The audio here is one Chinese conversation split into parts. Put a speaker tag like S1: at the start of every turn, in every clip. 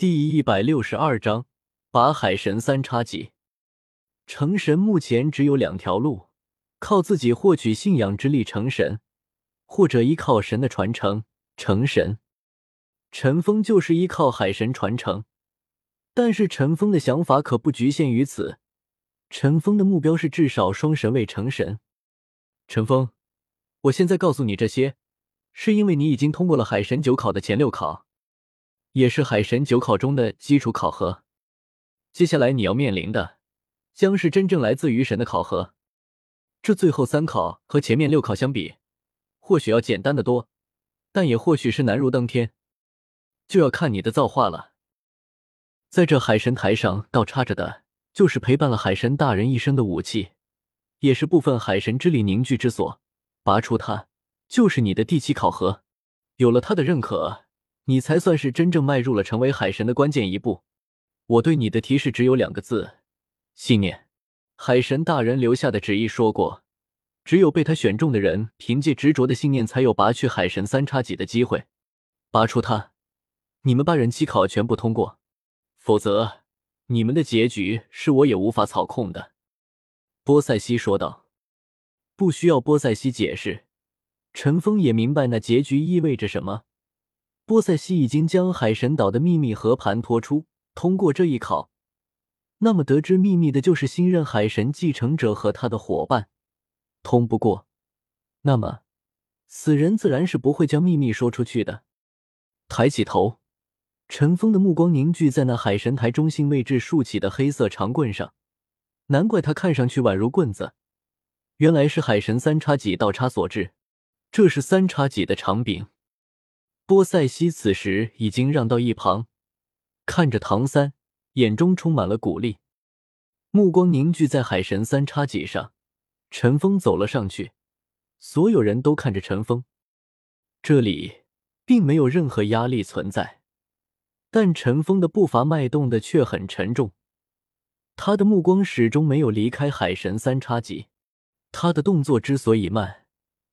S1: 第一百六十二章，把海神三叉戟。成神目前只有两条路：靠自己获取信仰之力成神，或者依靠神的传承成神。陈峰就是依靠海神传承，但是陈峰的想法可不局限于此。陈峰的目标是至少双神位成神。陈峰，我现在告诉你这些。是因为你已经通过了海神九考的前六考，也是海神九考中的基础考核。接下来你要面临的，将是真正来自于神的考核。这最后三考和前面六考相比，或许要简单的多，但也或许是难如登天，就要看你的造化了。在这海神台上倒插着的，就是陪伴了海神大人一生的武器，也是部分海神之力凝聚之所。拔出它。就是你的第七考核，有了他的认可，你才算是真正迈入了成为海神的关键一步。我对你的提示只有两个字：信念。海神大人留下的旨意说过，只有被他选中的人，凭借执着的信念，才有拔去海神三叉戟的机会。拔出他，你们八人机考全部通过；否则，你们的结局是我也无法操控的。”波塞西说道。“不需要波塞西解释。”陈峰也明白那结局意味着什么。波塞西已经将海神岛的秘密和盘托出，通过这一考，那么得知秘密的就是新任海神继承者和他的伙伴。通不过，那么死人自然是不会将秘密说出去的。抬起头，陈峰的目光凝聚在那海神台中心位置竖起的黑色长棍上，难怪他看上去宛如棍子，原来是海神三叉戟倒插所致。这是三叉戟的长柄。波塞西此时已经让到一旁，看着唐三，眼中充满了鼓励，目光凝聚在海神三叉戟上。陈峰走了上去，所有人都看着陈峰。这里并没有任何压力存在，但陈峰的步伐迈动的却很沉重，他的目光始终没有离开海神三叉戟。他的动作之所以慢。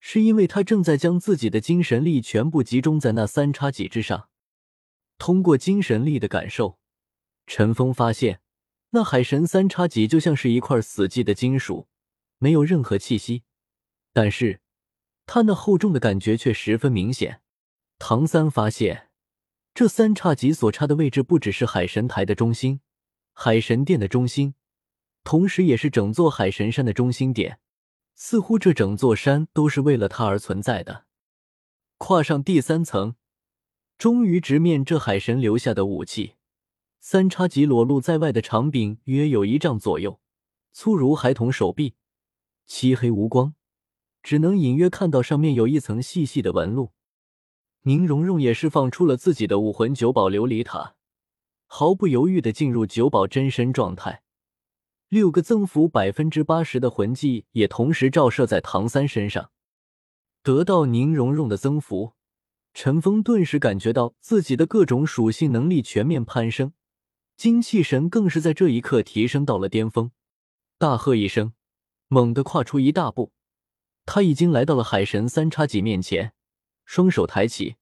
S1: 是因为他正在将自己的精神力全部集中在那三叉戟之上。通过精神力的感受，陈峰发现那海神三叉戟就像是一块死寂的金属，没有任何气息。但是，他那厚重的感觉却十分明显。唐三发现，这三叉戟所插的位置不只是海神台的中心、海神殿的中心，同时也是整座海神山的中心点。似乎这整座山都是为了他而存在的。跨上第三层，终于直面这海神留下的武器——三叉戟，裸露在外的长柄约有一丈左右，粗如孩童手臂，漆黑无光，只能隐约看到上面有一层细细的纹路。宁荣荣也释放出了自己的武魂九宝琉璃塔，毫不犹豫的进入九宝真身状态。六个增幅百分之八十的魂技也同时照射在唐三身上，得到宁荣荣的增幅，陈峰顿时感觉到自己的各种属性能力全面攀升，精气神更是在这一刻提升到了巅峰。大喝一声，猛地跨出一大步，他已经来到了海神三叉戟面前，双手抬起，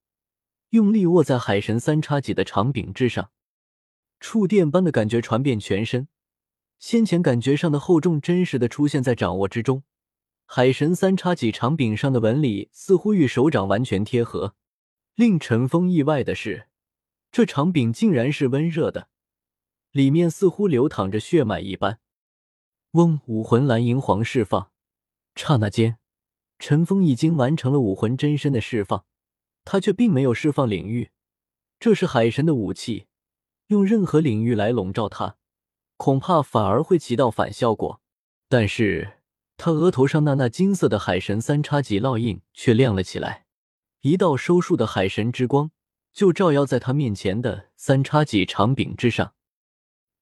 S1: 用力握在海神三叉戟的长柄之上，触电般的感觉传遍全身。先前感觉上的厚重，真实的出现在掌握之中。海神三叉戟长柄上的纹理似乎与手掌完全贴合。令陈峰意外的是，这长柄竟然是温热的，里面似乎流淌着血脉一般。嗡，武魂蓝银皇释放。刹那间，陈峰已经完成了武魂真身的释放，他却并没有释放领域。这是海神的武器，用任何领域来笼罩他。恐怕反而会起到反效果，但是他额头上那那金色的海神三叉戟烙印却亮了起来，一道收束的海神之光就照耀在他面前的三叉戟长柄之上。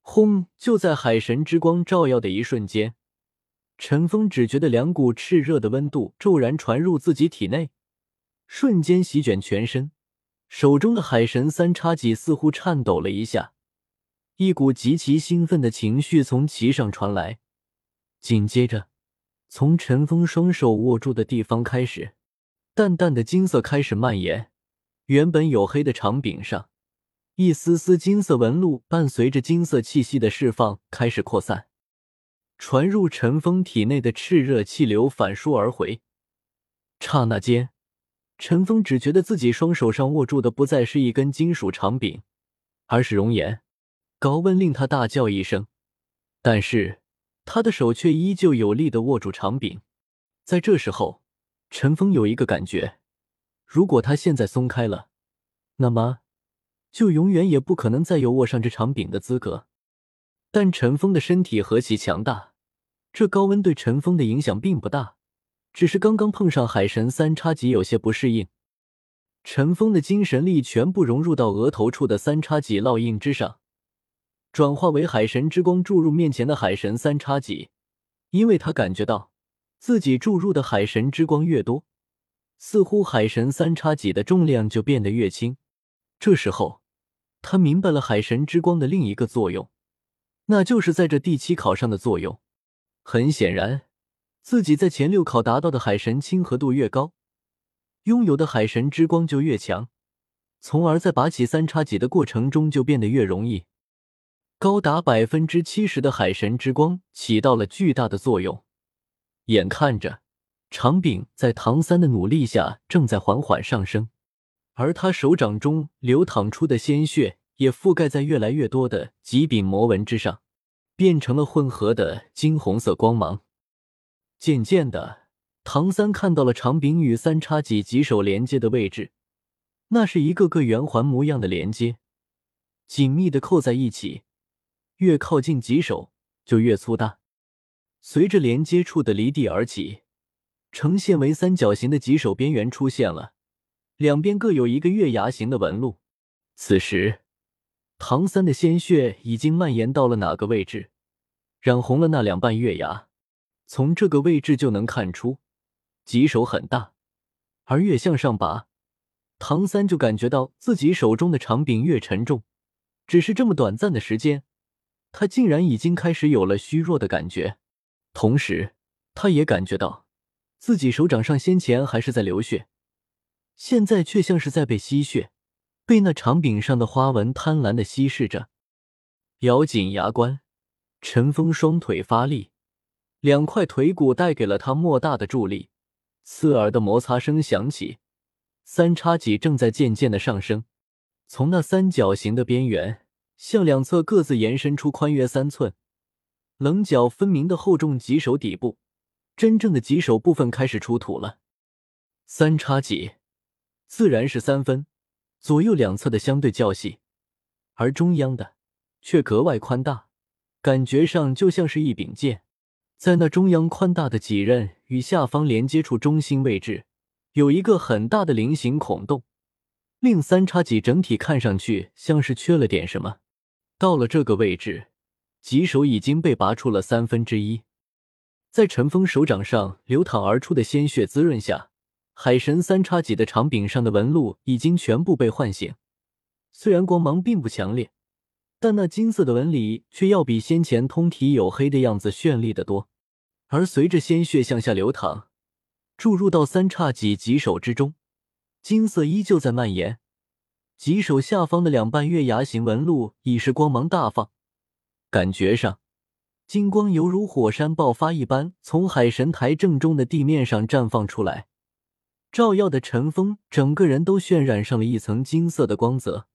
S1: 轰！就在海神之光照耀的一瞬间，陈峰只觉得两股炽热的温度骤然传入自己体内，瞬间席卷全身，手中的海神三叉戟似乎颤抖了一下。一股极其兴奋的情绪从其上传来，紧接着，从陈峰双手握住的地方开始，淡淡的金色开始蔓延。原本黝黑的长柄上，一丝丝金色纹路伴随着金色气息的释放开始扩散，传入陈峰体内的炽热气流反输而回。刹那间，陈峰只觉得自己双手上握住的不再是一根金属长柄，而是熔岩。高温令他大叫一声，但是他的手却依旧有力的握住长柄。在这时候，陈峰有一个感觉：如果他现在松开了，那么就永远也不可能再有握上这长柄的资格。但陈峰的身体何其强大，这高温对陈峰的影响并不大，只是刚刚碰上海神三叉戟，有些不适应。陈峰的精神力全部融入到额头处的三叉戟烙印之上。转化为海神之光注入面前的海神三叉戟，因为他感觉到自己注入的海神之光越多，似乎海神三叉戟的重量就变得越轻。这时候，他明白了海神之光的另一个作用，那就是在这第七考上的作用。很显然，自己在前六考达到的海神亲和度越高，拥有的海神之光就越强，从而在拔起三叉戟的过程中就变得越容易。高达百分之七十的海神之光起到了巨大的作用，眼看着长柄在唐三的努力下正在缓缓上升，而他手掌中流淌出的鲜血也覆盖在越来越多的极柄魔纹之上，变成了混合的金红色光芒。渐渐的，唐三看到了长柄与三叉戟棘手连接的位置，那是一个个圆环模样的连接，紧密的扣在一起。越靠近棘手，就越粗大。随着连接处的离地而起，呈现为三角形的棘手边缘出现了，两边各有一个月牙形的纹路。此时，唐三的鲜血已经蔓延到了哪个位置，染红了那两半月牙。从这个位置就能看出，棘手很大。而越向上拔，唐三就感觉到自己手中的长柄越沉重。只是这么短暂的时间。他竟然已经开始有了虚弱的感觉，同时，他也感觉到自己手掌上先前还是在流血，现在却像是在被吸血，被那长柄上的花纹贪婪的吸噬着。咬紧牙关，陈峰双腿发力，两块腿骨带给了他莫大的助力。刺耳的摩擦声响起，三叉戟正在渐渐的上升，从那三角形的边缘。向两侧各自延伸出宽约三寸、棱角分明的厚重棘手底部，真正的棘手部分开始出土了。三叉戟自然是三分，左右两侧的相对较细，而中央的却格外宽大，感觉上就像是一柄剑。在那中央宽大的戟刃与下方连接处中心位置，有一个很大的菱形孔洞，令三叉戟整体看上去像是缺了点什么。到了这个位置，棘手已经被拔出了三分之一，在陈峰手掌上流淌而出的鲜血滋润下，海神三叉戟的长柄上的纹路已经全部被唤醒。虽然光芒并不强烈，但那金色的纹理却要比先前通体黝黑的样子绚丽的多。而随着鲜血向下流淌，注入到三叉戟棘手之中，金色依旧在蔓延。棘手下方的两半月牙形纹路已是光芒大放，感觉上金光犹如火山爆发一般，从海神台正中的地面上绽放出来，照耀的陈峰整个人都渲染上了一层金色的光泽。